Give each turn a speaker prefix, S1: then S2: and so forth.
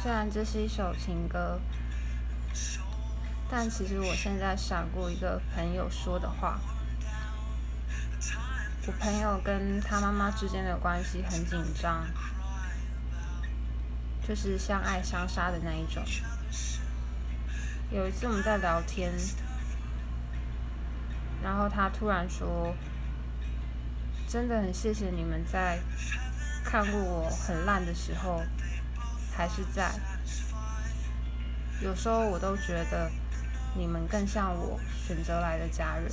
S1: 虽然这是一首情歌，但其实我现在闪过一个朋友说的话。我朋友跟他妈妈之间的关系很紧张，就是相爱相杀的那一种。有一次我们在聊天，然后他突然说：“真的很谢谢你们在看过我很烂的时候，还是在。有时候我都觉得你们更像我选择来的家人。”